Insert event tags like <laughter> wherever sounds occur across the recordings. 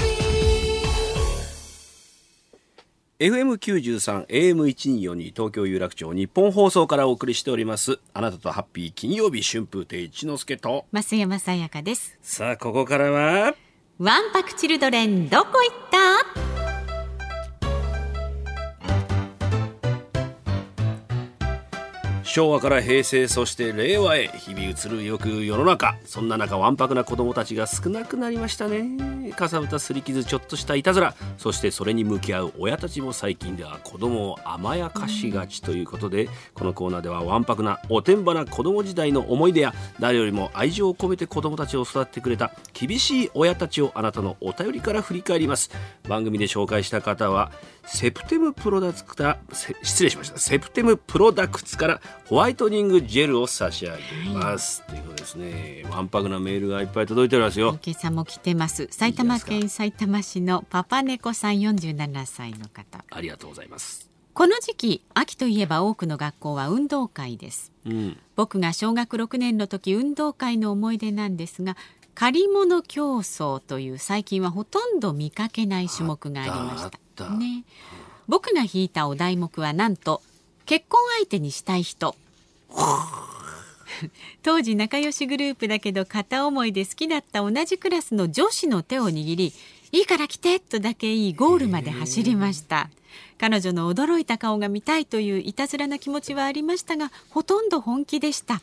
ー FM93 AM1242 東京有楽町日本放送からお送りしております。あなたとハッピー金曜日春風亭一之輔と。増山さやかです。さあここからはワンパクチルドレンどこ行った？昭和から平成そして令和へ日々移るよく世の中そんな中わんぱくな子供たちが少なくなりましたね。かさぶたすり傷ちょっとしたいたずら。そしてそれに向き合う親たちも最近では子供を甘やかしがちということでこのコーナーではわんぱくなおてんばな子供時代の思い出や誰よりも愛情を込めて子供たちを育ててくれた厳しい親たちをあなたのお便りから振り返ります。番組で紹介した方はセプテムプロダクツから失礼しました。セプテムプロダクツからホワイトニングジェルを差し上げます、ということですね。わんぱくなメールがいっぱい届いておりますよ。今朝も来てます。埼玉県埼玉市のパパ猫さん47歳の方。ありがとうございます。この時期秋といえば多くの学校は運動会です。うん。僕が小学6年の時運動会の思い出なんですが借り物競争という最近はほとんど見かけない種目がありました。ね。僕が引いたお題目はなんと結婚相手にしたい人 <laughs> 当時仲良しグループだけど片思いで好きだった同じクラスの女子の手を握りいいから来てとだけ言いゴールまで走りました。彼女の驚いた顔が見たいといういたずらな気持ちはありましたがほとんど本気でした。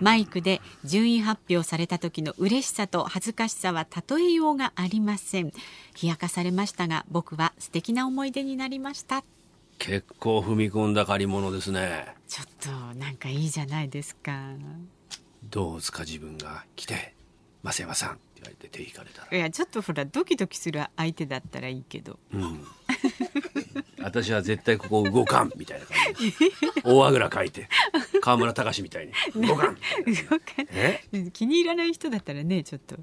マイクで順位発表された時の嬉しさと恥ずかしさは例えようがありません。冷やかされましたが僕は素敵な思い出になりました。結構踏み込んだ借り物ですね。ちょっとなんかいいじゃないですか。どうですか自分が来て増山さんって言われて手引かれたら。いやちょっとほらドキドキする相手だったらいいけど。うん。私は絶対ここ動かんみたいな感じで大あぐらかいて川村隆みたいに。動かんえ？気に入らない人だったらねちょっと、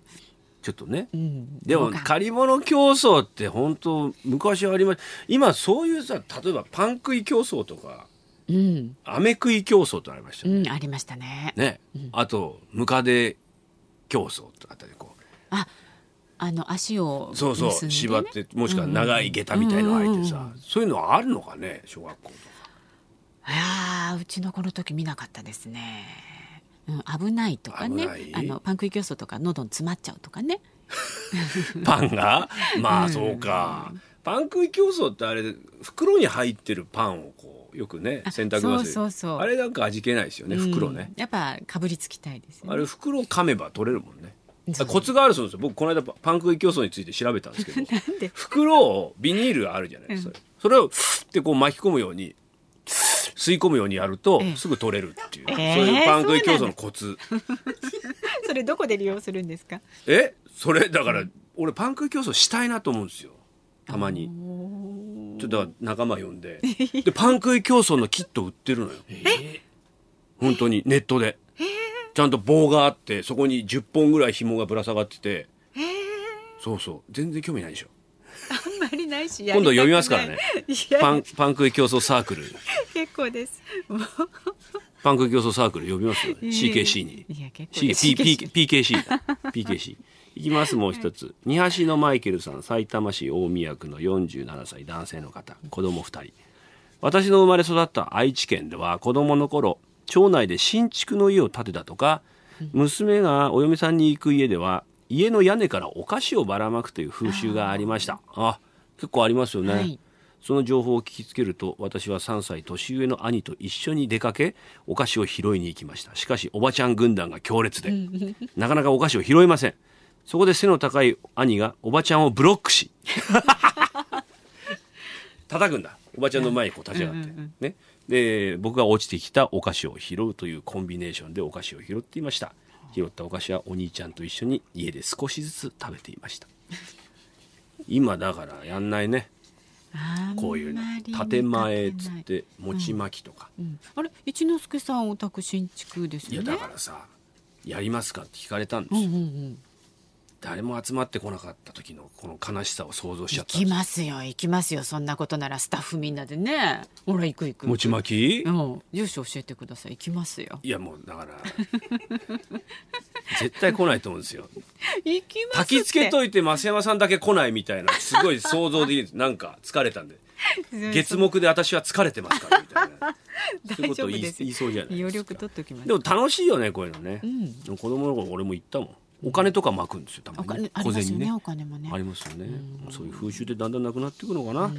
ちょっとね。うん、でも借り物競争って本当昔はありまし今そういうさ例えばパン食い競争とかうん、飴食い競争とありましたよね。うん、ありましたね。ね、あとムカデ競争とかあったりこああの足をうそうそう縛ってもしくは長い下駄みたいの履いてさ、うんうんうん。そういうのあるのかね小学校とか。いやーうちのこの時見なかったですね、うん、危ないとかねあのパン食い競争とか喉に詰まっちゃうとかね。<laughs> パンが？まあそうか、パン食い競争ってあれ袋に入ってるパンをこうよくねあ洗濯バスあれなんか味気ないですよね袋ね、うんやっぱかぶりつきたいですよね。あれ袋噛めば取れるもんね。コツがあるそうですよ。僕この間パン食い競争について調べたんですけど <laughs> なんで？袋をビニールあるじゃないですか、それをフッてこう巻き込むように吸い込むようにやるとええ。すぐ取れるっていう、ええそういうパン食い競争のコツ。<laughs> それどこで利用するんですか？え？それだから俺パン食い競争したいなと思うんですよ。たまに。ちょっと仲間呼んで。でパン食い競争のキット売ってるのよ。本当にネットで。ちゃんと棒があってそこに10本ぐらい紐がぶら下がってて。そうそう。全然興味ないでしょ <laughs> ないし今度読みますからね。パパンパン食い競争サークル。結構です。パン食い競争サークル呼びますよね。CKC に。PKC だ。PKC いきますもう一つ。二橋のマイケルさん埼玉市大宮区の47歳男性の方。子供2人。私の生まれ育った愛知県では子供の頃町内で新築の家を建てたとか娘がお嫁さんに行く家では家の屋根からお菓子をばらまくという風習がありました。あ結構ありますよね、はい。その情報を聞きつけると私は3歳年上の兄と一緒に出かけお菓子を拾いに行きました。しかしおばちゃん軍団が強烈で。<laughs> なかなかお菓子を拾いません。そこで背の高い兄がおばちゃんをブロックし <laughs> 叩くんだ。おばちゃんの前にこう立ち上がって、ね、で僕が落ちてきたお菓子を拾うというコンビネーションでお菓子を拾っていました。拾ったお菓子はお兄ちゃんと一緒に家で少しずつ食べていました今だからやんないね。こういうの。建前っつって餅巻きとか、うん。あれ一之輔さんお宅新築ですいやよねだからさやりますかって聞かれたんです。よ、うんうんうん。誰も集まってこなかった時のこの悲しさを想像しちゃ行きったんです。ますよ行きますよ。そんなことならスタッフみんなでね。ほら行く行く餅巻き、うん。住所教えてください。行きますよ。いやもうだから絶対来ないと思うんですよ焚きつけといて増山さんだけ来ないみたいなすごい想像できるんです。なんか疲れたんで。<laughs> 月目で私は疲れてますからみたいな。<laughs> そういうこと言いそうじゃない余ですか。力取っておきますでも楽しいよねこういうのね、ん。子供の頃俺も行ったもんお金とか巻くんですよたおまに。金ありますよね小銭お金もね。ありますよね、そういう風習ってだんだんなくなっていくのかな、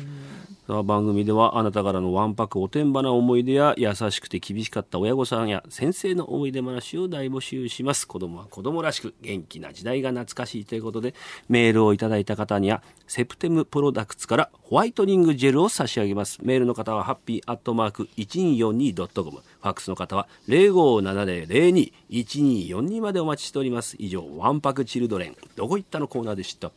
さあ番組ではあなたからのわんぱくおてんばな思い出や優しくて厳しかった親御さんや先生の思い出話を大募集します。子供は子供らしく元気な時代が懐かしいということでメールをいただいた方にはセプテムプロダクツからホワイトニングジェルを差し上げます。メールの方はハッピーアットマーク 1242.com ファックスの方は0570021242までお待ちしております。以上わんぱくチルドレンどこ行ったのコーナーでした。